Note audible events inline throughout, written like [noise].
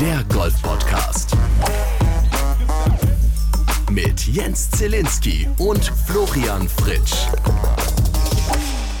der Golf Podcast. Mit Jens Zielinski und Florian Fritsch.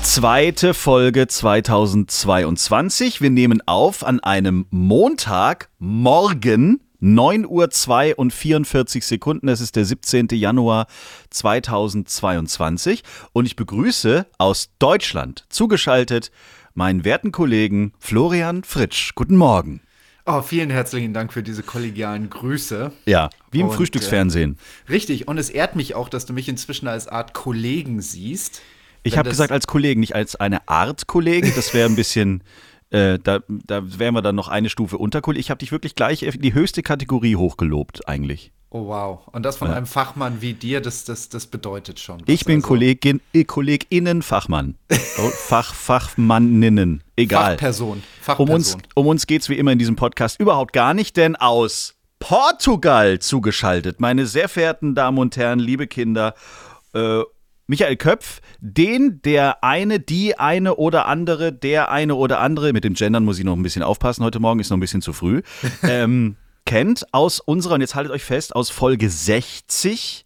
Zweite Folge 2022. Wir nehmen auf an einem Montag, morgen, 9 Uhr 2 und 44 Sekunden. Es ist der 17. Januar 2022 und ich begrüße aus Deutschland zugeschaltet meinen werten Kollegen Florian Fritsch. Guten Morgen. Oh, vielen herzlichen Dank für diese kollegialen Grüße. Ja, wie im Und, Frühstücksfernsehen. Äh, richtig, und es ehrt mich auch, dass du mich inzwischen als Art Kollegen siehst. Ich habe gesagt als Kollegen, nicht als eine Art Kollegen. Das wäre ein bisschen, [laughs] äh, da, da wären wir dann noch eine Stufe unter Kollegen. Ich habe dich wirklich gleich in die höchste Kategorie hochgelobt eigentlich. Oh, wow. Und das von einem Fachmann wie dir, das, das, das bedeutet schon. was. Ich bin Also, Kollegin, äh, Kolleginnen, Fachmann. Oh, [laughs] Fach, Fachmanninnen. Egal. Fachperson. Um Fachperson. uns, um uns geht es wie immer in diesem Podcast überhaupt gar nicht, denn aus Portugal zugeschaltet, meine sehr verehrten Damen und Herren, liebe Kinder, äh, Michael Köpf, den, der eine, die eine oder andere, der eine oder andere, mit dem Gendern muss ich noch ein bisschen aufpassen, heute Morgen ist noch ein bisschen zu früh, [laughs] ähm, kennt aus unserer, und jetzt haltet euch fest, aus Folge 60,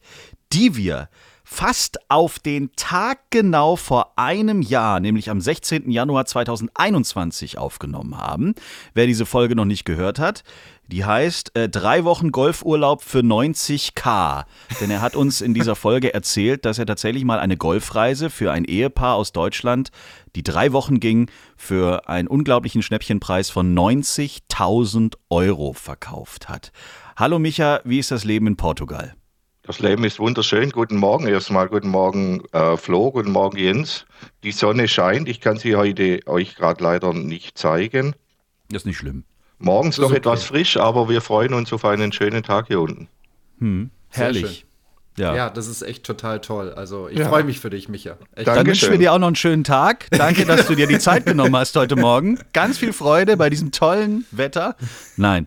die wir fast auf den Tag genau vor einem Jahr, nämlich am 16. Januar 2021 aufgenommen haben. Wer diese Folge noch nicht gehört hat, die heißt äh, Drei Wochen Golfurlaub für 90k. Denn er hat uns in dieser Folge erzählt, dass er tatsächlich mal eine Golfreise für ein Ehepaar aus Deutschland, die drei Wochen ging, für einen unglaublichen Schnäppchenpreis von 90.000 Euro verkauft hat. Hallo Micha, wie ist das Leben in Portugal? Das Leben ist wunderschön. Guten Morgen erstmal. Guten Morgen, äh, Flo. Guten Morgen, Jens. Die Sonne scheint. Ich kann sie heute euch gerade leider nicht zeigen. Das ist nicht schlimm. Morgens ist noch okay. etwas frisch, aber wir freuen uns auf einen schönen Tag hier unten. Sehr Herrlich. Ja. Ja, das ist echt total toll. Also, ich Ja. freue mich für dich, Micha. Echt. Dann wünschen wir dir auch noch einen schönen Tag. Danke, dass du dir die Zeit [laughs] genommen hast heute Morgen. Ganz viel Freude bei diesem tollen Wetter. Nein.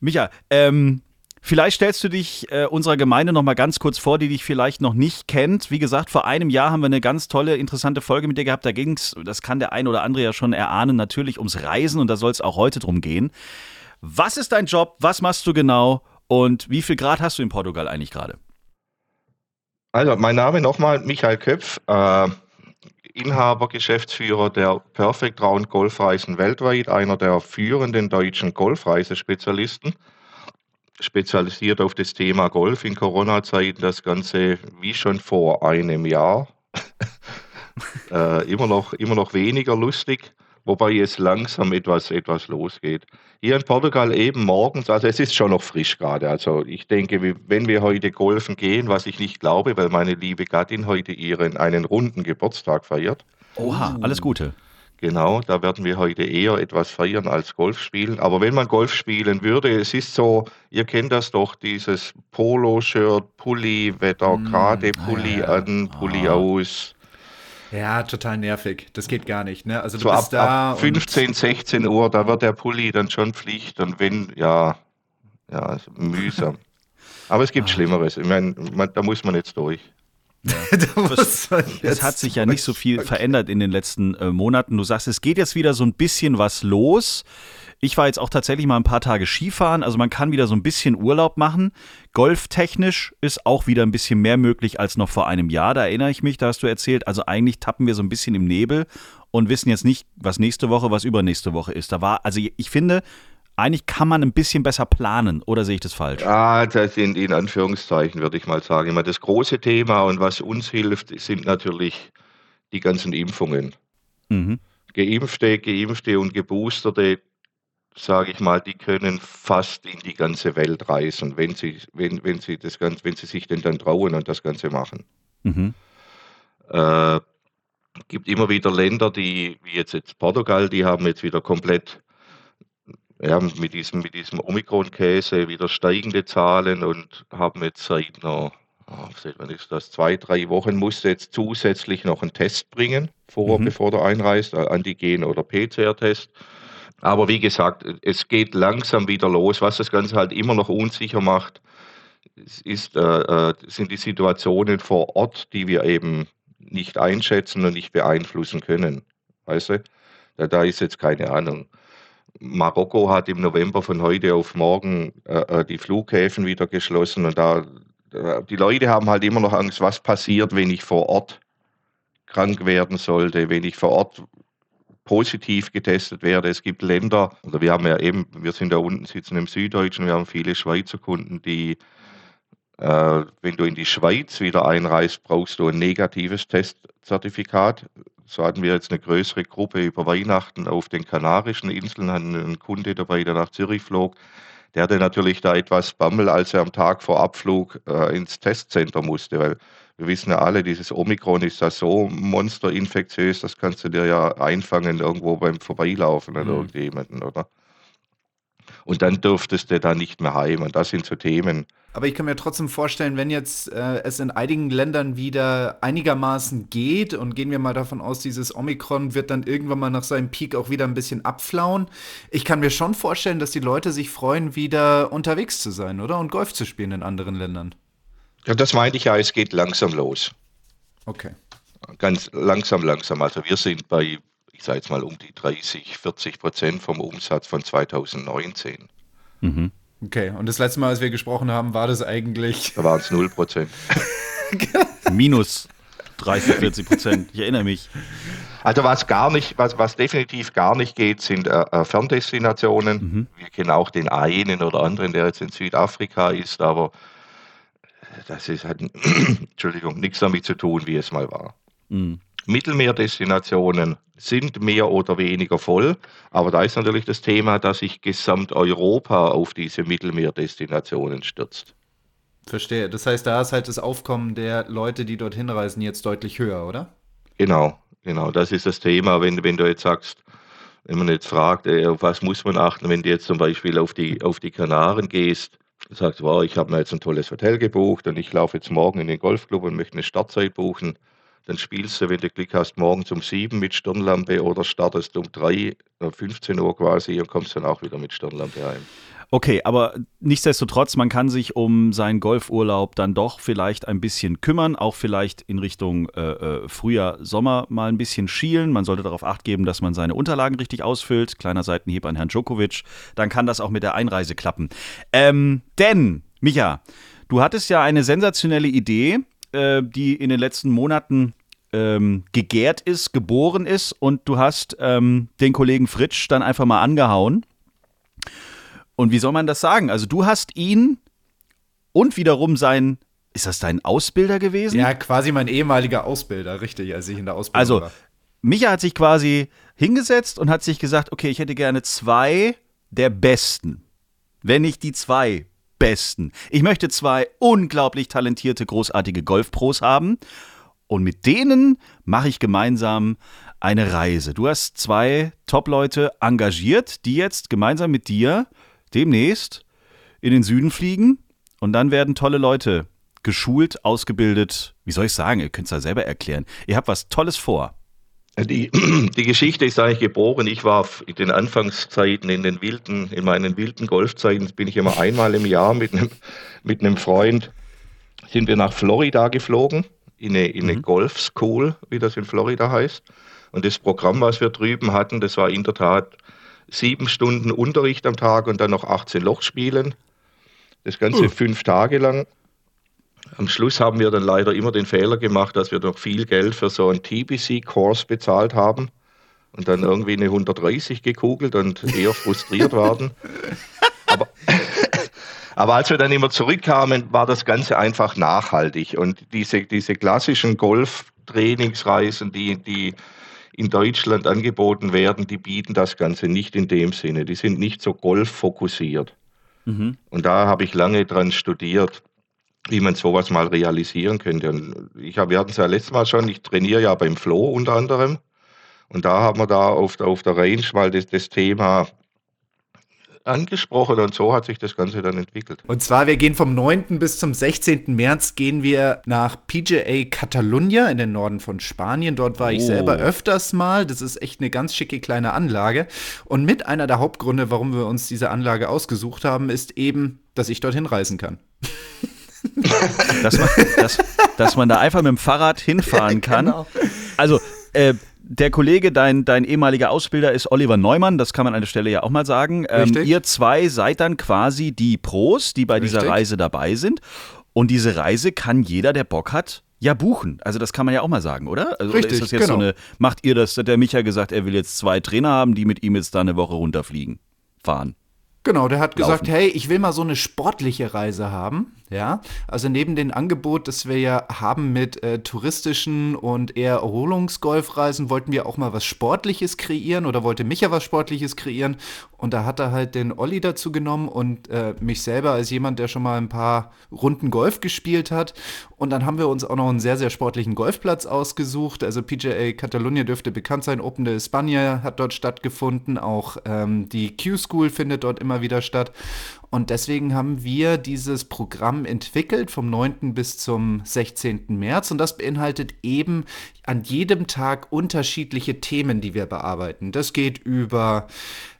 Micha, ähm, vielleicht stellst du dich äh, unserer Gemeinde noch mal ganz kurz vor, die dich vielleicht noch nicht kennt. Wie gesagt, vor einem Jahr haben wir eine ganz tolle, interessante Folge mit dir gehabt. Da ging es, das kann der ein oder andere ja schon erahnen, natürlich ums Reisen und da soll es auch heute drum gehen. Was ist dein Job? Was machst du genau? Und wie viel Grad hast du in Portugal eigentlich gerade? Also, mein Name nochmal, Michael Köpf, äh, Inhaber, Geschäftsführer der Perfect Round Golfreisen weltweit, einer der führenden deutschen Golfreisespezialisten. Spezialisiert auf das Thema Golf in Corona-Zeiten, das Ganze wie schon vor einem Jahr. [laughs] äh, immer, noch, immer noch weniger lustig, wobei es langsam etwas, etwas losgeht. Hier in Portugal eben morgens, also es ist schon noch frisch gerade. Also ich denke, wenn wir heute golfen gehen, was ich nicht glaube, weil meine liebe Gattin heute ihren einen runden Geburtstag feiert. Oha, alles Gute. Genau, da werden wir heute eher etwas feiern als Golf spielen. Aber wenn man Golf spielen würde, es ist so, ihr kennt das doch, dieses Polo-Shirt, Pulli, Wetter, gerade Pulli ja, an, Pulli Ah. aus. Ja, total nervig. Das geht gar nicht, ne? Also, du So ab, bist da. ab 15, 16 Uhr, da wird der Pulli dann schon Pflicht. Und wenn, ja, ja, mühsam. [laughs] Aber es gibt Ah. Schlimmeres. Ich meine, da muss man jetzt durch. [laughs] Man Es jetzt- hat sich ja nicht so viel verändert in den letzten äh, Monaten. Du sagst, es geht jetzt wieder so ein bisschen was los. Ich war jetzt auch tatsächlich mal ein paar Tage Skifahren, also man kann wieder so ein bisschen Urlaub machen. Golftechnisch ist auch wieder ein bisschen mehr möglich als noch vor einem Jahr. Da erinnere ich mich, da hast du erzählt. Also eigentlich tappen wir so ein bisschen im Nebel und wissen jetzt nicht, was nächste Woche, was übernächste Woche ist. Da war, also ich finde, eigentlich kann man ein bisschen besser planen, oder sehe ich das falsch? Ah, das sind in Anführungszeichen, würde ich mal sagen. Immer das große Thema und was uns hilft, sind natürlich die ganzen Impfungen. Mhm. Geimpfte, Geimpfte und Geboosterte, sage ich mal, die können fast in die ganze Welt reisen, wenn sie, wenn, wenn sie das Ganze, wenn sie sich denn dann trauen und das Ganze machen. Mhm. Äh, gibt immer wieder Länder, die, wie jetzt, jetzt Portugal, die haben jetzt wieder komplett ja, mit diesem, mit diesem Omikron-Käse wieder steigende Zahlen und haben jetzt seit einer, seit wann ist das, zwei, drei Wochen musste jetzt zusätzlich noch einen Test bringen, vor, Mhm. bevor der einreist, äh, Antigen- oder PCR-Test. Aber wie gesagt, es geht langsam wieder los. Was das Ganze halt immer noch unsicher macht, ist, äh, äh, sind die Situationen vor Ort, die wir eben nicht einschätzen und nicht beeinflussen können. Weißt du? Da, da ist jetzt keine Ahnung. Marokko hat im November von heute auf morgen äh, äh die Flughäfen wieder geschlossen und da die Leute haben halt immer noch Angst, was passiert, wenn ich vor Ort krank werden sollte, wenn ich vor Ort positiv getestet werde. Es gibt Länder, oder wir haben ja eben, wir sind da unten sitzen im Süddeutschen, wir haben viele Schweizer Kunden, die, äh, wenn du in die Schweiz wieder einreist, brauchst du ein negatives Testzertifikat. So hatten wir jetzt eine größere Gruppe über Weihnachten auf den Kanarischen Inseln, hatten einen Kunde dabei, der nach Zürich flog. Der hatte natürlich da etwas Bammel, als er am Tag vor Abflug äh, ins Testcenter musste, weil wir wissen ja alle, dieses Omikron ist ja so monsterinfektiös, das kannst du dir ja einfangen irgendwo beim Vorbeilaufen an mhm. irgendjemanden, oder? Und dann dürftest du da nicht mehr heim. Und das sind so Themen. Aber ich kann mir trotzdem vorstellen, wenn jetzt äh, es in einigen Ländern wieder einigermaßen geht und gehen wir mal davon aus, dieses Omikron wird dann irgendwann mal nach seinem Peak auch wieder ein bisschen abflauen. Ich kann mir schon vorstellen, dass die Leute sich freuen, wieder unterwegs zu sein, oder? Und Golf zu spielen in anderen Ländern. Ja, das meinte ich ja, es geht langsam los. Okay. Ganz langsam, langsam. Also wir sind bei, ich sage jetzt mal, um die 30, 40 Prozent vom Umsatz von 2019. Mhm. Okay, und das letzte Mal, als wir gesprochen haben, war das eigentlich. Da waren es 0 Prozent. [laughs] Minus 30, 40 Prozent. Ich erinnere mich. Also was gar nicht, was, was definitiv gar nicht geht, sind äh, äh Ferndestinationen. Mhm. Wir kennen auch den einen oder anderen, der jetzt in Südafrika ist, aber das ist, hat [clears throat] Entschuldigung, nichts damit zu tun, wie es mal war. Mhm. Mittelmeerdestinationen sind mehr oder weniger voll, aber da ist natürlich das Thema, dass sich Gesamteuropa auf diese Mittelmeerdestinationen stürzt. Verstehe. Das heißt, da ist halt das Aufkommen der Leute, die dorthin reisen, jetzt deutlich höher, oder? Genau, genau. Das ist das Thema, wenn, wenn du jetzt sagst, wenn man jetzt fragt, äh, auf was muss man achten, wenn du jetzt zum Beispiel auf die, auf die Kanaren gehst, sagt, wow, ich habe mir jetzt ein tolles Hotel gebucht und ich laufe jetzt morgen in den Golfclub und möchte eine Startzeit buchen. Dann spielst du, wenn du Glück hast, morgens um sieben mit Stirnlampe oder startest um drei, 15 Uhr quasi und kommst dann auch wieder mit Stirnlampe heim. Okay, aber nichtsdestotrotz, man kann sich um seinen Golfurlaub dann doch vielleicht ein bisschen kümmern, auch vielleicht in Richtung äh, äh, Frühjahr, Sommer mal ein bisschen schielen. Man sollte darauf acht geben, dass man seine Unterlagen richtig ausfüllt. Kleiner Seitenhieb an Herrn Djokovic. Dann kann das auch mit der Einreise klappen. Ähm, denn, Micha, du hattest ja eine sensationelle Idee, äh, die in den letzten Monaten ähm, gegärt ist, geboren ist und du hast ähm, den Kollegen Fritsch dann einfach mal angehauen und wie soll man das sagen? Also du hast ihn und wiederum sein, ist das dein Ausbilder gewesen? Ja, quasi mein ehemaliger Ausbilder, richtig, als ich in der Ausbildung also, war. Also Micha hat sich quasi hingesetzt und hat sich gesagt, okay, ich hätte gerne zwei der Besten. Wenn nicht die zwei Besten. Ich möchte zwei unglaublich talentierte, großartige Golfpros haben. Und mit denen mache ich gemeinsam eine Reise. Du hast zwei Top-Leute engagiert, die jetzt gemeinsam mit dir demnächst in den Süden fliegen und dann werden tolle Leute geschult, ausgebildet. Wie soll ich sagen? Ihr könnt es ja selber erklären. Ihr habt was Tolles vor. Die, [clears throat] die Geschichte ist eigentlich geboren. Ich war in den Anfangszeiten, in den wilden, in meinen wilden Golfzeiten, bin ich immer einmal im Jahr mit einem, mit einem Freund, sind wir nach Florida geflogen, in eine, in eine mhm. Golf School, wie das in Florida heißt. Und das Programm, was wir drüben hatten, das war in der Tat sieben Stunden Unterricht am Tag und dann noch 18 Loch spielen. Das Ganze uh. fünf Tage lang. Am Schluss haben wir dann leider immer den Fehler gemacht, dass wir noch viel Geld für so einen TBC-Kurs bezahlt haben und dann irgendwie eine 130 gekugelt und eher frustriert waren. Aber, [laughs] aber als wir dann immer zurückkamen, war das Ganze einfach nachhaltig. Und diese, diese klassischen Golf-Trainingsreisen, die, die in Deutschland angeboten werden, die bieten das Ganze nicht in dem Sinne. Die sind nicht so golffokussiert. Mhm. Und da habe ich lange dran studiert, wie man sowas mal realisieren könnte. Und ich habe, wir hatten es ja letztes Mal schon, ich trainiere ja beim Flo unter anderem. Und da haben wir da auf, auf der Range mal das, das Thema angesprochen und so hat sich das Ganze dann entwickelt. Und zwar, wir gehen vom 9. bis zum 16. März gehen wir nach PGA Catalunya in den Norden von Spanien. Dort war oh. ich selber öfters mal. Das ist echt eine ganz schicke kleine Anlage. Und mit einer der Hauptgründe, warum wir uns diese Anlage ausgesucht haben, ist eben, dass ich dorthin reisen kann. [laughs] [laughs] dass, man, dass, dass man da einfach mit dem Fahrrad hinfahren [laughs] kann. Genau. Also, äh, der Kollege, dein, dein ehemaliger Ausbilder ist Oliver Neumann, das kann man an der Stelle ja auch mal sagen. Ähm, ihr zwei seid dann quasi die Pros, die bei Richtig. dieser Reise dabei sind. Und diese Reise kann jeder, der Bock hat, ja buchen. Also das kann man ja auch mal sagen, oder? Also Richtig, ist das jetzt genau. so eine, macht ihr das, hat der Micha gesagt, er will jetzt zwei Trainer haben, die mit ihm jetzt da eine Woche runterfliegen, fahren. Genau, der hat gesagt, hey, ich will mal so eine sportliche Reise haben. Ja, also neben dem Angebot, das wir ja haben mit äh, touristischen und eher Erholungsgolfreisen, wollten wir auch mal was Sportliches kreieren oder wollte Micha was Sportliches kreieren. Und da hat er halt den Olli dazu genommen und äh, mich selber als jemand, der schon mal ein paar Runden Golf gespielt hat. Und dann haben wir uns auch noch einen sehr, sehr sportlichen Golfplatz ausgesucht. Also PGA Catalunya dürfte bekannt sein. Open de España hat dort stattgefunden. Auch ähm, die Q-School findet dort immer wieder statt. Und deswegen haben wir dieses Programm entwickelt vom 9. bis zum 16. März. Und das beinhaltet eben an jedem Tag unterschiedliche Themen, die wir bearbeiten. Das geht über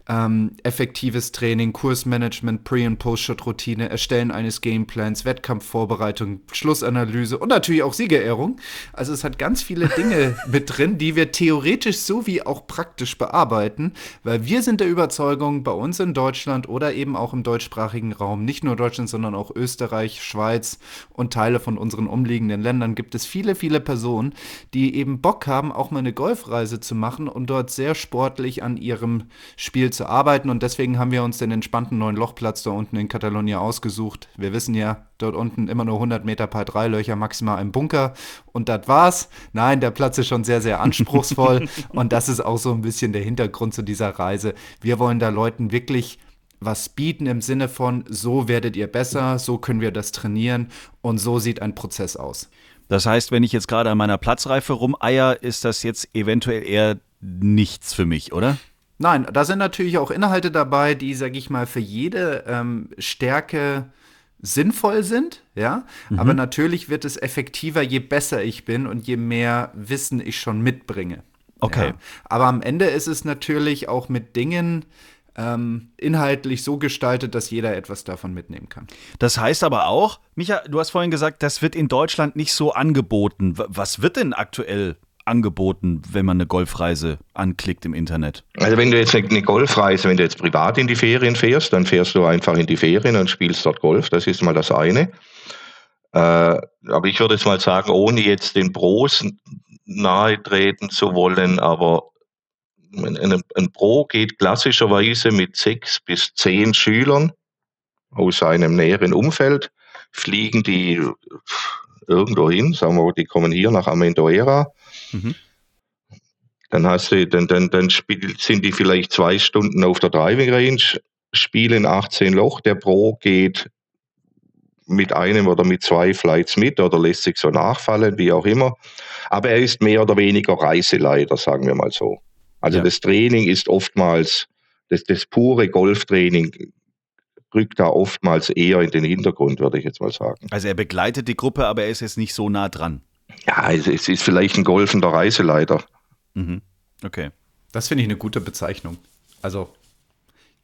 ähm, effektives Training, Kursmanagement, Pre- und Post-Shot-Routine, Erstellen eines Gameplans, Wettkampfvorbereitung, Schlussanalyse und natürlich auch Siegerehrung. Also es hat ganz viele [laughs] Dinge mit drin, die wir theoretisch sowie auch praktisch bearbeiten, weil wir sind der Überzeugung, bei uns in Deutschland oder eben auch im deutschsprachigen Raum, nicht nur Deutschland, sondern auch Österreich, Schweiz und Teile von unseren umliegenden Ländern, gibt es viele, viele Personen, die eben Bock haben, auch mal eine Golfreise zu machen und dort sehr sportlich an ihrem Spiel zu arbeiten und deswegen haben wir uns den entspannten neuen Lochplatz da unten in Katalonien ausgesucht. Wir wissen ja, dort unten immer nur 100 Meter Paar 3 Löcher, maximal im Bunker und das war's. Nein, der Platz ist schon sehr, sehr anspruchsvoll [laughs] und das ist auch so ein bisschen der Hintergrund zu dieser Reise. Wir wollen da Leuten wirklich was bieten im Sinne von, so werdet ihr besser, so können wir das trainieren und so sieht ein Prozess aus. Das heißt, wenn ich jetzt gerade an meiner Platzreife rumeier, ist das jetzt eventuell eher nichts für mich, oder? Nein, da sind natürlich auch Inhalte dabei, die, sag ich mal, für jede ähm, Stärke sinnvoll sind, ja. Mhm. Aber natürlich wird es effektiver, je besser ich bin und je mehr Wissen ich schon mitbringe. Okay. Ja. Aber am Ende ist es natürlich auch mit Dingen ähm, inhaltlich so gestaltet, dass jeder etwas davon mitnehmen kann. Das heißt aber auch, Micha, du hast vorhin gesagt, das wird in Deutschland nicht so angeboten. Was wird denn aktuell angeboten, wenn man eine Golfreise anklickt im Internet? Also wenn du jetzt eine Golfreise, wenn du jetzt privat in die Ferien fährst, dann fährst du einfach in die Ferien und spielst dort Golf. Das ist mal das eine. Äh, aber ich würde jetzt mal sagen, ohne jetzt den Pros nahe treten zu wollen, aber ein, ein Pro geht klassischerweise mit sechs bis zehn Schülern aus seinem näheren Umfeld, fliegen die irgendwo hin, sagen wir, die kommen hier nach Amendoera, Mhm. Dann hast du, dann, dann, dann spiel, sind die vielleicht zwei Stunden auf der Driving Range, spielen 18 Loch. Der Pro geht mit einem oder mit zwei Flights mit oder lässt sich so nachfallen, wie auch immer. Aber er ist mehr oder weniger Reiseleiter, sagen wir mal so. Also ja. das Training ist oftmals, das, das pure Golftraining rückt da oftmals eher in den Hintergrund, würde ich jetzt mal sagen. Also er begleitet die Gruppe, aber er ist jetzt nicht so nah dran. Ja, es ist vielleicht ein golfender Reiseleiter. Mhm. Okay. Das finde ich eine gute Bezeichnung. Also,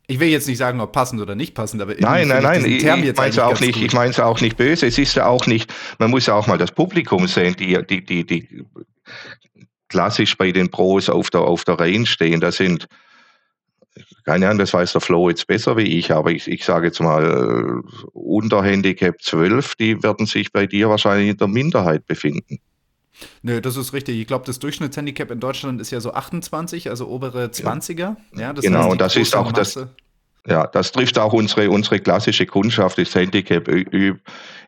ich will jetzt nicht sagen, ob passend oder nicht passend, aber nein, nein, nein, ich, ich meine es auch nicht. Gut. Ich meine es auch nicht böse. Es ist ja auch nicht. Man muss ja auch mal das Publikum sehen, die, die, die, die klassisch bei den Pros auf der auf der Range stehen. Da sind keine Ahnung, das weiß der Flo jetzt besser wie ich, aber ich, ich sage jetzt mal, unter Handicap 12, die werden sich bei dir wahrscheinlich in der Minderheit befinden. Nö, das ist richtig. Ich glaube, das Durchschnittshandicap in Deutschland ist ja so 28, also obere 20er. Ja, das genau, und das ist auch Masse. das. Ja, das trifft auch unsere, unsere klassische Kundschaft, das Handicap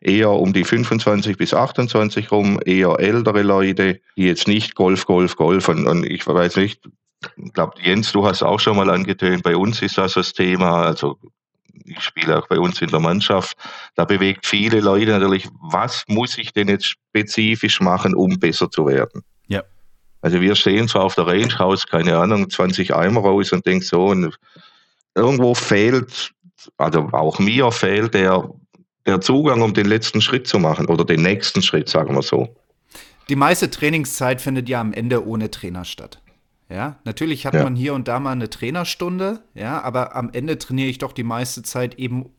eher um die 25 bis 28 rum, eher ältere Leute, die jetzt nicht Golf, Golf, Golf und, und ich weiß nicht, ich glaube, Jens, du hast auch schon mal angetönt, bei uns ist das das Thema, also ich spiele auch bei uns in der Mannschaft, da bewegt viele Leute natürlich, was muss ich denn jetzt spezifisch machen, um besser zu werden? Ja. Also wir stehen zwar auf der Range, haus, keine Ahnung, 20 Eimer raus und denk so, und irgendwo fehlt, also auch mir fehlt der, der Zugang, um den letzten Schritt zu machen oder den nächsten Schritt, sagen wir so. Die meiste Trainingszeit findet ja am Ende ohne Trainer statt. Ja, natürlich hat ja. man hier und da mal eine Trainerstunde, ja, aber am Ende trainiere ich doch die meiste Zeit eben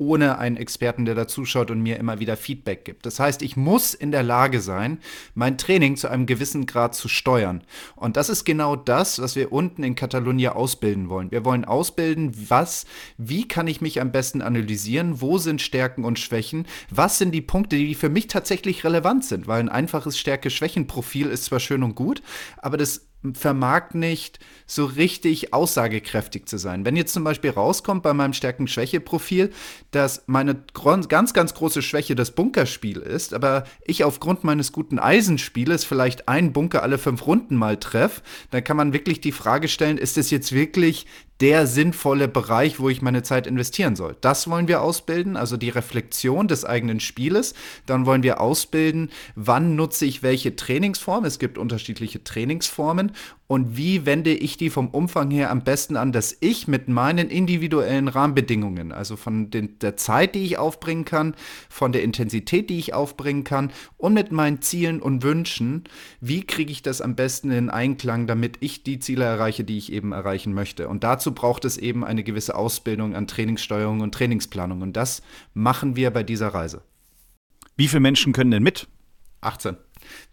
ohne einen Experten, der da zuschaut und mir immer wieder Feedback gibt. Das heißt, ich muss in der Lage sein, mein Training zu einem gewissen Grad zu steuern. Und das ist genau das, was wir unten in Katalonia ausbilden wollen. Wir wollen ausbilden, was, wie kann ich mich am besten analysieren, wo sind Stärken und Schwächen, was sind die Punkte, die für mich tatsächlich relevant sind, weil ein einfaches Stärke-Schwächen-Profil ist zwar schön und gut, aber das vermag nicht so richtig aussagekräftig zu sein. Wenn jetzt zum Beispiel rauskommt bei meinem Stärken-Schwäche-Profil, dass meine ganz, ganz große Schwäche das Bunkerspiel ist, aber ich aufgrund meines guten Eisenspieles vielleicht einen Bunker alle fünf Runden mal treffe, dann kann man wirklich die Frage stellen, ist es jetzt wirklich der sinnvolle Bereich, wo ich meine Zeit investieren soll. Das wollen wir ausbilden, also die Reflexion des eigenen Spieles. Dann wollen wir ausbilden, wann nutze ich welche Trainingsform. Es gibt unterschiedliche Trainingsformen und wie wende ich die vom Umfang her am besten an, dass ich mit meinen individuellen Rahmenbedingungen, also von den, der Zeit, die ich aufbringen kann, von der Intensität, die ich aufbringen kann und mit meinen Zielen und Wünschen, wie kriege ich das am besten in Einklang, damit ich die Ziele erreiche, die ich eben erreichen möchte. Und dazu braucht es eben eine gewisse Ausbildung an Trainingssteuerung und Trainingsplanung. Und das machen wir bei dieser Reise. Wie viele Menschen können denn mit? 18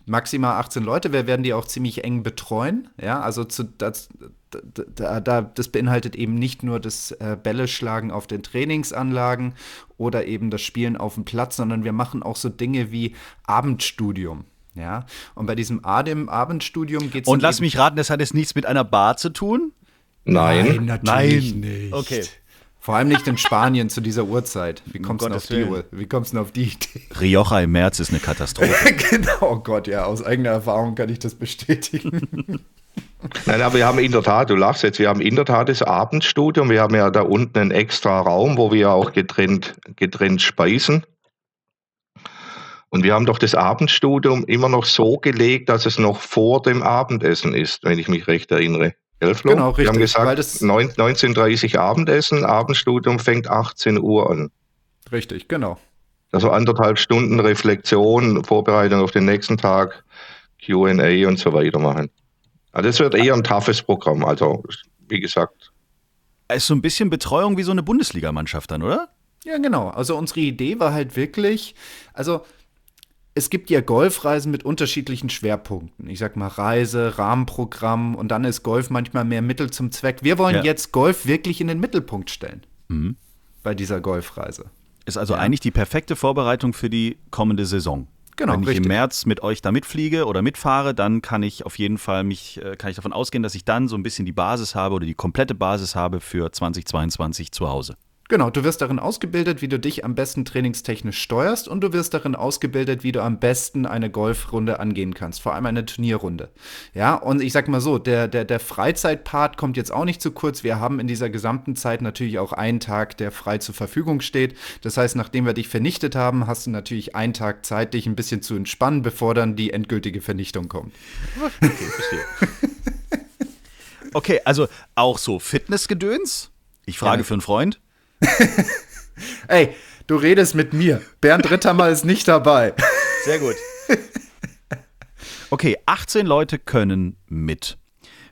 maximal 18 Leute. Wir werden die auch ziemlich eng betreuen. Ja, also zu, das, da, da, das beinhaltet eben nicht nur das äh, Bälle schlagen auf den Trainingsanlagen oder eben das Spielen auf dem Platz, sondern wir machen auch so Dinge wie Abendstudium. Ja, und bei diesem Adem Abendstudium geht es. Und lass mich raten, das hat jetzt nichts mit einer Bar zu tun? Nein, Nein natürlich Nein. nicht. Okay. Vor allem nicht in Spanien zu dieser Uhrzeit. Wie kommst du auf die Uhr? Wie kommst du auf die Idee? Rioja im März ist eine Katastrophe. [laughs] genau, oh Gott, ja, aus eigener Erfahrung kann ich das bestätigen. [laughs] Nein, aber wir haben in der Tat, du lachst jetzt, wir haben in der Tat das Abendstudium. Wir haben ja da unten einen extra Raum, wo wir auch getrennt, getrennt speisen. Und wir haben doch das Abendstudium immer noch so gelegt, dass es noch vor dem Abendessen ist, wenn ich mich recht erinnere. Elflo? Genau, richtig. Wir haben gesagt, 19.30 Uhr Abendessen, Abendstudium fängt 18 Uhr an. Richtig, genau. Also anderthalb Stunden Reflexion, Vorbereitung auf den nächsten Tag, QA und so weiter machen. Also das wird eher ein toughes Programm. Also, wie gesagt. Es ist so ein bisschen Betreuung wie so eine Bundesligamannschaft dann, oder? Ja, genau. Also unsere Idee war halt wirklich, also es gibt ja Golfreisen mit unterschiedlichen Schwerpunkten. Ich sag mal Reise, Rahmenprogramm und dann ist Golf manchmal mehr Mittel zum Zweck. Wir wollen ja. jetzt Golf wirklich in den Mittelpunkt stellen mhm. bei dieser Golfreise. Ist also ja. eigentlich die perfekte Vorbereitung für die kommende Saison. Genau, Wenn ich richtig. im März mit euch da mitfliege oder mitfahre, dann kann ich auf jeden Fall mich, äh, kann ich davon ausgehen, dass ich dann so ein bisschen die Basis habe oder die komplette Basis habe für 2022 zu Hause. Genau, du wirst darin ausgebildet, wie du dich am besten trainingstechnisch steuerst und du wirst darin ausgebildet, wie du am besten eine Golfrunde angehen kannst, vor allem eine Turnierrunde. Ja, und ich sag mal so, der, der, der Freizeitpart kommt jetzt auch nicht zu kurz. Wir haben in dieser gesamten Zeit natürlich auch einen Tag, der frei zur Verfügung steht. Das heißt, nachdem wir dich vernichtet haben, hast du natürlich einen Tag Zeit, dich ein bisschen zu entspannen, bevor dann die endgültige Vernichtung kommt. Okay, verstehe. [laughs] okay, also auch so Fitnessgedöns? Ich frage ja. für einen Freund. [laughs] Ey, du redest mit mir. Bernd Ritthammer ist nicht dabei. Sehr gut. [laughs] Okay, 18 Leute können mit.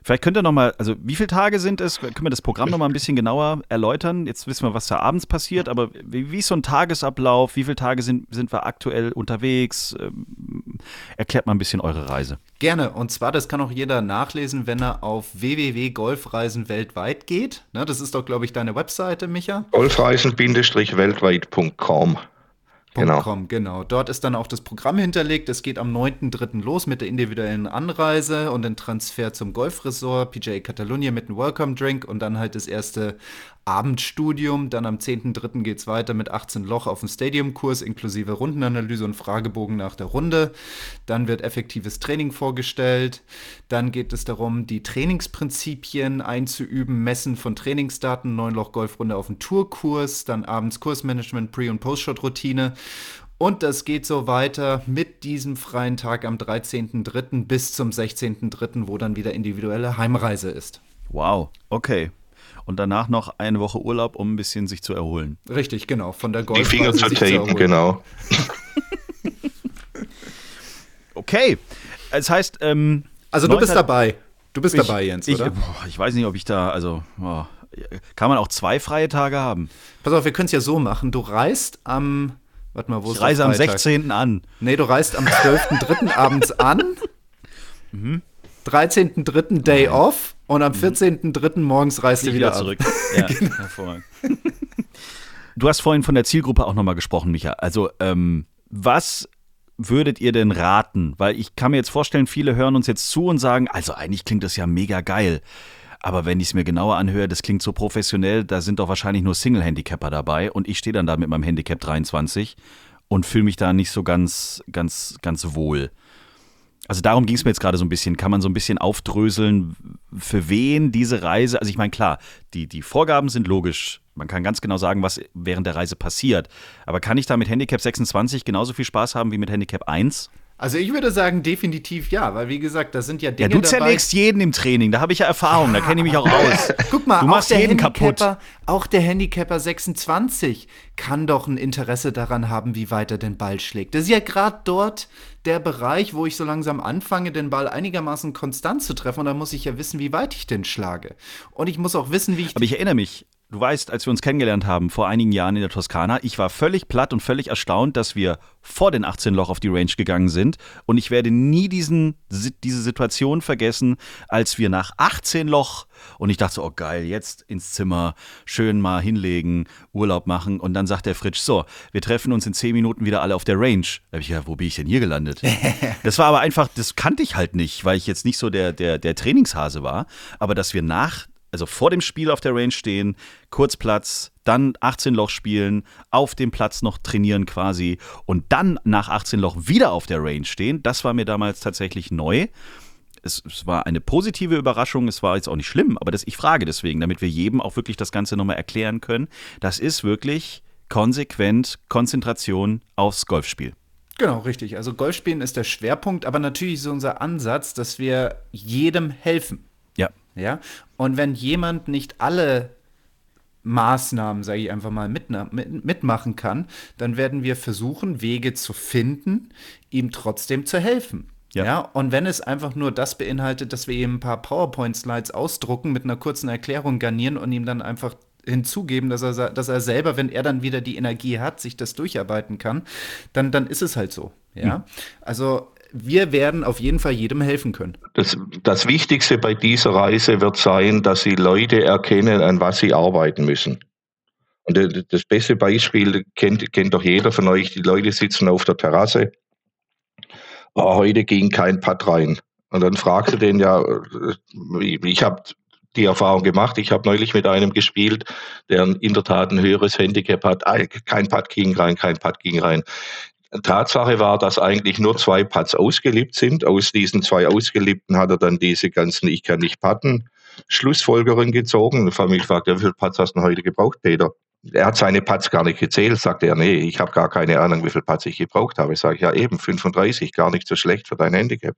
Vielleicht könnt ihr noch mal, also wie viele Tage sind es? Können wir das Programm noch mal ein bisschen genauer erläutern? Jetzt wissen wir, was da abends passiert, aber wie, wie ist so ein Tagesablauf? Wie viele Tage sind, sind wir aktuell unterwegs? Ähm, erklärt mal ein bisschen eure Reise. Gerne. Und zwar, das kann auch jeder nachlesen, wenn er auf www.golfreisen weltweit geht. Ne, das ist doch, glaube ich, deine Webseite, Micha. Golfreisen-weltweit.com. Genau. Com, genau. Dort ist dann auch das Programm hinterlegt. Es geht am 9.3. los mit der individuellen Anreise und den Transfer zum Golfresort, PGA Catalunya mit einem Welcome Drink und dann halt das erste Abendstudium. Dann am 10.3. geht es weiter mit 18 Loch auf dem Stadiumkurs inklusive Rundenanalyse und Fragebogen nach der Runde. Dann wird effektives Training vorgestellt. Dann geht es darum, die Trainingsprinzipien einzuüben, Messen von Trainingsdaten, 9 Loch Golfrunde auf dem Tourkurs, dann abends Kursmanagement, Pre- und Post-Shot-Routine. Und das geht so weiter mit diesem freien Tag am 13.03. bis zum 16.03., wo dann wieder individuelle Heimreise ist. Wow, okay und danach noch eine Woche Urlaub, um ein bisschen sich zu erholen. Richtig, genau. Von der Golf Die Finger zu tapen, genau. [laughs] okay. Das heißt, ähm, also du bist dabei. Du bist ich, dabei, Jens, ich, oder? Boah, ich weiß nicht, ob ich da, also, boah, Kann man auch zwei freie Tage haben. Pass auf, wir können es ja so machen. Du reist am, warte mal, wo Ich reise am Freitag? 16. an. Nee, du reist am 12.3. abends an. Mhm. 13.3. Day off. Und am 14.3. morgens reist du wieder, wieder zurück. [laughs] Ja, hervorragend. Du hast vorhin von der Zielgruppe auch nochmal gesprochen, Micha. Also, ähm, was würdet ihr denn raten? Weil ich kann mir jetzt vorstellen, viele hören uns jetzt zu und sagen, also eigentlich klingt das ja mega geil. Aber wenn ich es mir genauer anhöre, das klingt so professionell, da sind doch wahrscheinlich nur Single-Handicapper dabei und ich stehe dann da mit meinem Handicap 23 und fühle mich da nicht so ganz, ganz, ganz wohl. Also darum ging es mir jetzt gerade so ein bisschen. Kann man so ein bisschen aufdröseln, für wen diese Reise, also ich meine, klar, die, die Vorgaben sind logisch. Man kann ganz genau sagen, was während der Reise passiert. Aber kann ich da mit Handicap 26 genauso viel Spaß haben wie mit Handicap 1? Also ich würde sagen, definitiv ja, weil wie gesagt, da sind ja Dinge Ja, du dabei. zerlegst jeden im Training, da habe ich ja Erfahrung, da kenne ich mich auch [laughs] aus. Guck mal, du machst jeden kaputt. Auch der Handicapper 26 kann doch ein Interesse daran haben, wie weit er den Ball schlägt. Das ist ja gerade dort der Bereich, wo ich so langsam anfange, den Ball einigermaßen konstant zu treffen. Und da muss ich ja wissen, wie weit ich den schlage. Und ich muss auch wissen, wie ich Aber ich erinnere mich, du weißt, als wir uns kennengelernt haben, vor einigen Jahren in der Toskana, ich war völlig platt und völlig erstaunt, dass wir vor den 18 Loch auf die Range gegangen sind. Und ich werde nie diesen, diese Situation vergessen, als wir nach 18 Loch und ich dachte so, oh geil, jetzt ins Zimmer, schön mal hinlegen, Urlaub machen. Und dann sagt der Fritsch, so, wir treffen uns in 10 Minuten wieder alle auf der Range. Da habe ich gedacht, wo bin ich denn hier gelandet? [laughs] das war aber einfach, das kannte ich halt nicht, weil ich jetzt nicht so der, der, der Trainingshase war. Aber dass wir nach also vor dem Spiel auf der Range stehen, Kurzplatz, dann 18 Loch spielen, auf dem Platz noch trainieren quasi und dann nach 18 Loch wieder auf der Range stehen, das war mir damals tatsächlich neu. Es, es war eine positive Überraschung, es war jetzt auch nicht schlimm, aber das, ich frage deswegen, damit wir jedem auch wirklich das Ganze nochmal erklären können. Das ist wirklich konsequent Konzentration aufs Golfspiel. Genau, richtig. Also Golfspielen ist der Schwerpunkt, aber natürlich ist unser Ansatz, dass wir jedem helfen. Ja. Und wenn jemand nicht alle Maßnahmen, sage ich einfach mal, mit, mit, mitmachen kann, dann werden wir versuchen, Wege zu finden, ihm trotzdem zu helfen. Ja. Ja. und wenn es einfach nur das beinhaltet, dass wir ihm ein paar PowerPoint-Slides ausdrucken, mit einer kurzen Erklärung garnieren und ihm dann einfach hinzugeben, dass er, dass er selber, wenn er dann wieder die Energie hat, sich das durcharbeiten kann, dann, dann ist es halt so. Ja. Also wir werden auf jeden Fall jedem helfen können. Das, das Wichtigste bei dieser Reise wird sein, dass Sie Leute erkennen, an was sie arbeiten müssen. Und das- beste Beispiel kennt, kennt doch jeder von euch. Die Leute sitzen auf der Terrasse. Oh, heute ging kein Putt rein. Und dann fragst du den ja, äh, ich habe die Erfahrung gemacht, ich habe neulich mit einem gespielt, der in der Tat ein höheres Handicap hat. Ah, Kein Putt ging rein, kein Putt ging rein. Tatsache war, dass eigentlich nur zwei Putts ausgeliebt sind. Aus diesen zwei ausgeliebten hat er dann diese ganzen Ich kann nicht putten Schlussfolgerungen gezogen. Und habe mich gefragt, wie viele Putts hast du heute gebraucht, Peter? Er hat seine Putts gar nicht gezählt, sagte er, nee, ich habe gar keine Ahnung, wie viele Putts ich gebraucht habe. Ich sage, ja eben, 35, gar nicht so schlecht für dein Handicap.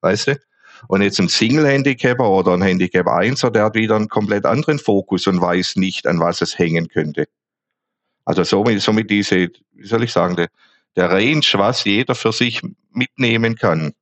Weißt du? Und jetzt ein Single-Handicapper oder ein Handicap 1er, der hat wieder einen komplett anderen Fokus und weiß nicht, an was es hängen könnte. Also somit, somit diese, wie soll ich sagen, der, Range, was jeder für sich mitnehmen kann,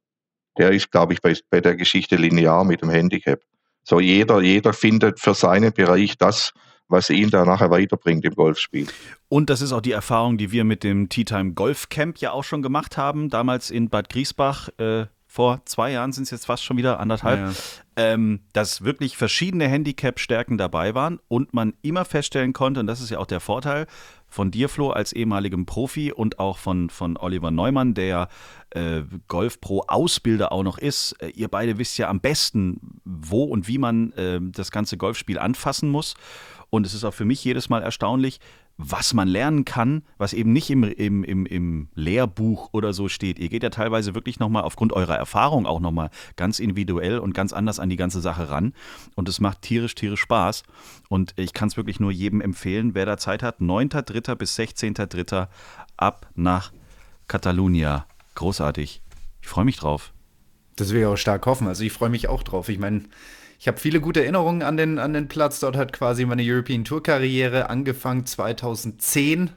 der ist, glaube ich, bei, bei der Geschichte linear mit dem Handicap. So jeder, jeder findet für seinen Bereich das, was ihn da nachher weiterbringt im Golfspiel. Und das ist auch die Erfahrung, die wir mit dem Tea Time Golf Camp ja auch schon gemacht haben, damals in Bad Griesbach. Äh, vor zwei Jahren sind es jetzt fast schon wieder anderthalb, Ja. ähm, dass wirklich verschiedene Handicap-Stärken dabei waren und man immer feststellen konnte, und das ist ja auch der Vorteil von dir, Flo, als ehemaligem Profi und auch von, von Oliver Neumann, der äh, Golf-Pro-Ausbilder auch noch ist. Äh, ihr beide wisst ja am besten, wo und wie man äh, das ganze Golfspiel anfassen muss. Und es ist auch für mich jedes Mal erstaunlich, was man lernen kann, was eben nicht im, im, im, im Lehrbuch oder so steht. Ihr geht ja teilweise wirklich nochmal aufgrund eurer Erfahrung auch nochmal ganz individuell und ganz anders an die ganze Sache ran. Und es macht tierisch, tierisch Spaß. Und ich kann es wirklich nur jedem empfehlen, wer da Zeit hat. 9.3. bis 16.3. ab nach Catalunya. Großartig. Ich freue mich drauf. Das will ich auch stark hoffen. Also ich freue mich auch drauf. Ich meine, ich habe viele gute Erinnerungen an den, an den Platz. Dort hat quasi meine European Tour Karriere angefangen 2010.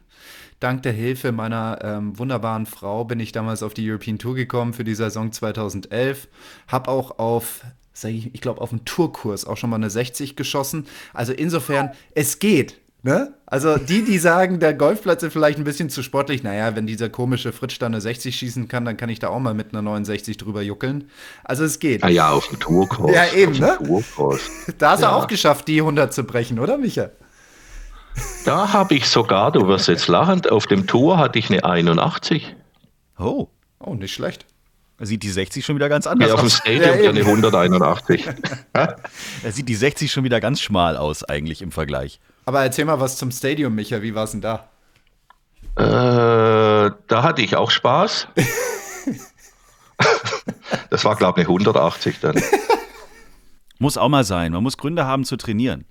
Dank der Hilfe meiner ähm, wunderbaren Frau bin ich damals auf die European Tour gekommen für die Saison 2011. Habe auch auf sag ich, ich glaube, auf dem Tourkurs auch schon mal eine 60 geschossen. Also insofern, es geht. Ne? Also die, die sagen, der Golfplatz ist vielleicht ein bisschen zu sportlich, naja, wenn dieser komische Fritsch da eine 60 schießen kann, dann kann ich da auch mal mit einer 69 drüber juckeln. Also es geht. Ah ja, auf dem Tourkurs. Ja, eben, ne? Da hast ja. du auch geschafft, die 100 zu brechen, oder Micha? Da habe ich sogar, du wirst jetzt lachen, auf dem Tour hatte ich eine 81. Oh. Oh, nicht schlecht. Da sieht die 60 schon wieder ganz anders Ja, auf dem aus. Stadium Ja, ja, eine 181. Da sieht die 60 schon wieder ganz schmal aus, eigentlich im Vergleich. Aber erzähl mal was zum Stadium, Micha. Wie war es denn da? äh, da hatte ich auch Spaß. [laughs] Das war, glaube ich, eine 180 dann. Muss auch mal sein. Man muss Gründe haben zu trainieren.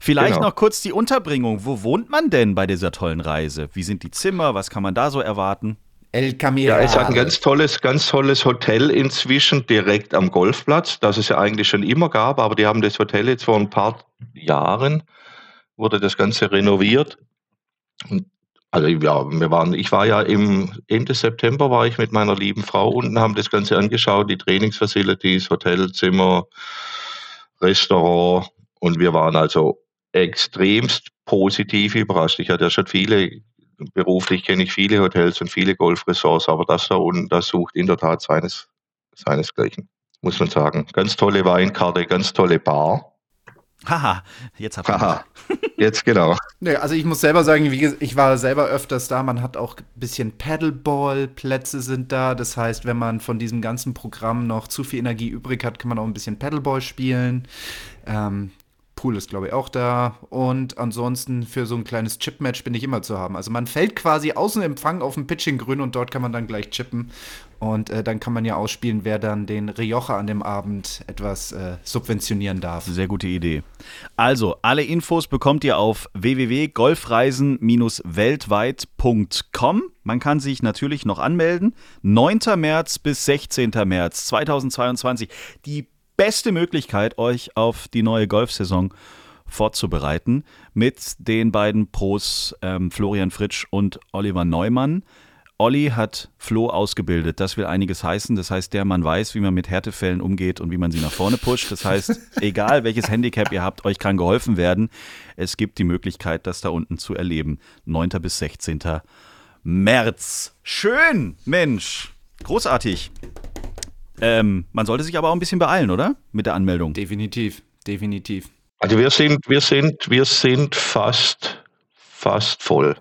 Vielleicht Genau. noch kurz die Unterbringung. Wo wohnt man denn bei dieser tollen Reise? Wie sind die Zimmer? Was kann man da so erwarten? El Camino. Ja, es hat ein ganz tolles, ganz tolles Hotel inzwischen direkt am Golfplatz, das es ja eigentlich schon immer gab, aber die haben das Hotel jetzt vor ein paar Jahren, wurde das Ganze renoviert. Und also ja, wir waren, ich war ja im Ende September war ich mit meiner lieben Frau unten, haben das Ganze angeschaut, die Trainingsfacilities, Hotelzimmer, Restaurant und wir waren also extremst positiv überrascht. Ich hatte ja schon viele beruflich kenne ich viele Hotels und viele Golfresorts, aber das da unten, das sucht in der Tat seines, seinesgleichen, muss man sagen. Ganz tolle Weinkarte, ganz tolle Bar. Haha, jetzt habt ihr Haha, [laughs] jetzt genau. Nee, also ich muss selber sagen, wie, ges- ich war selber öfters da. Man hat auch ein bisschen Paddleball-Plätze sind da. Das heißt, wenn man von diesem ganzen Programm noch zu viel Energie übrig hat, kann man auch ein bisschen Paddleball spielen. Ähm, Pool ist, glaube ich, auch da. Und ansonsten für so ein kleines Chip-Match bin ich immer zu haben. Also man fällt quasi außen Empfang auf dem Pitching-Grün und dort kann man dann gleich chippen. Und äh, dann kann man ja ausspielen, wer dann den Rioja an dem Abend etwas äh, subventionieren darf. Sehr gute Idee. Also, alle Infos bekommt ihr auf www.golfreisen-weltweit.com. Man kann sich natürlich noch anmelden. 9. März bis 16. März 2022. Die beste Möglichkeit, euch auf die neue Golfsaison vorzubereiten mit den beiden Pros ähm, Florian Fritsch und Oliver Neumann. Olli hat Flo ausgebildet. Das will einiges heißen. Das heißt, der Mann weiß, wie man mit Härtefällen umgeht und wie man sie nach vorne pusht. Das heißt, [laughs] egal welches Handicap ihr habt, euch kann geholfen werden. Es gibt die Möglichkeit, das da unten zu erleben. 9. bis 16. März. Schön, Mensch. Großartig. Ähm, man sollte sich aber auch ein bisschen beeilen, oder? Mit der Anmeldung. Definitiv, definitiv. Also wir sind, wir sind, wir sind fast, fast voll.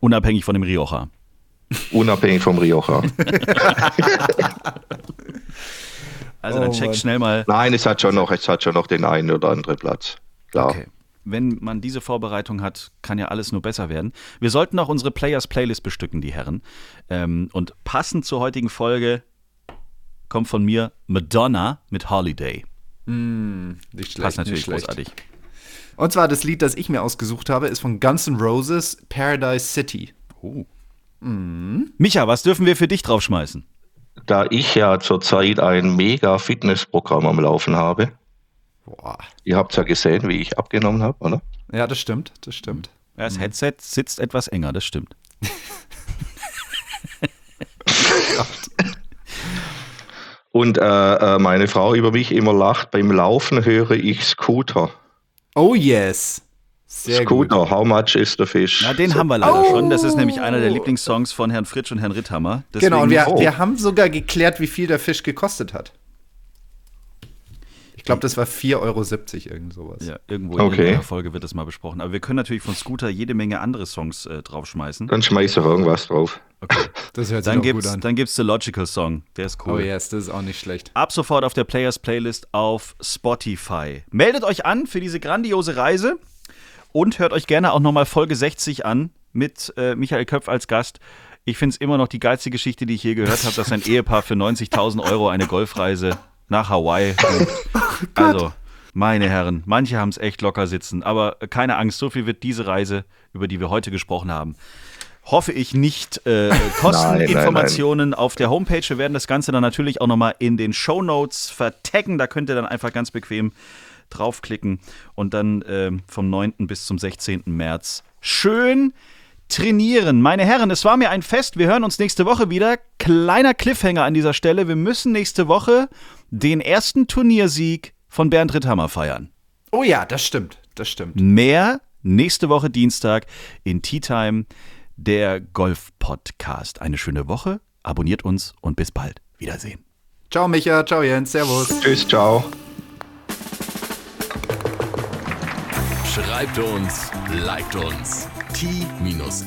Unabhängig von dem Rioja. Unabhängig vom Rioja. [laughs] Also dann Oh check schnell mal. Nein, es hat schon noch, es hat schon noch den einen oder anderen Platz. Klar. Okay. Wenn man diese Vorbereitung hat, kann ja alles nur besser werden. Wir sollten auch unsere Players Playlist bestücken, die Herren. Ähm, und passend zur heutigen Folge kommt von mir Madonna mit Holiday. Nicht schlecht, Passt natürlich großartig. Und zwar das Lied, das ich mir ausgesucht habe, ist von Guns N' Roses, Paradise City. Micha, was dürfen wir für dich draufschmeißen? Da ich ja zurzeit ein mega Fitnessprogramm am Laufen habe, Boah. ihr habt ja gesehen, wie ich abgenommen habe, oder? Ja, das stimmt, das stimmt. Ja, Das Headset sitzt etwas enger, das stimmt. [laughs] Und äh, äh, meine Frau über mich immer lacht, beim Laufen höre ich Scooter. Oh yes. Sehr Scooter, gut. how much is the fish? Na, den So, haben wir leider Oh. schon. Das ist nämlich einer der Lieblingssongs von Herrn Fritsch und Herrn Ritthammer. Deswegen, Genau, und wir, Oh. wir haben sogar geklärt, wie viel der Fisch gekostet hat. Ich glaube, das war 4,70 Euro, irgend sowas. Ja, irgendwo in Okay. irgendeiner Folge wird das mal besprochen. Aber wir können natürlich von Scooter jede Menge andere Songs äh, draufschmeißen. Dann schmeiß doch irgendwas drauf. Okay. [laughs] Das hört sich Dann doch gut gibt's, an. dann gibt's The Logical Song. Der ist oh cool. yes, das ist auch nicht schlecht. Ab sofort auf der Players Playlist auf Spotify. Meldet euch an für diese grandiose Reise und hört euch gerne auch nochmal Folge 60 an mit äh, Michael Köpf als Gast. Ich finde es immer noch die geilste Geschichte, die ich je gehört habe, dass ein [laughs] Ehepaar für 90.000 Euro eine Golfreise nach Hawaii. [laughs] also, meine Herren, manche haben es echt locker sitzen, aber keine Angst, so viel wird diese Reise, über die wir heute gesprochen haben, hoffe ich nicht äh, [laughs] kosten. Nein, nein, Informationen auf der Homepage. Wir werden das Ganze dann natürlich auch nochmal in den Show Notes vertaggen. Da könnt ihr dann einfach ganz bequem draufklicken und dann ähm, vom 9. bis zum 16. März schön trainieren. Meine Herren, es war mir ein Fest. Wir hören uns nächste Woche wieder. Kleiner Cliffhanger an dieser Stelle. Wir müssen nächste Woche den ersten Turniersieg von Bernd Ritthammer feiern. Oh ja, das stimmt. Das stimmt. Mehr nächste Woche Dienstag in Tea Time, der Golf-Podcast. Eine schöne Woche, abonniert uns und bis bald. Wiedersehen. Ciao Micha, ciao Jens, servus. Tschüss, ciao. Schreibt uns, liked uns. t-time.golf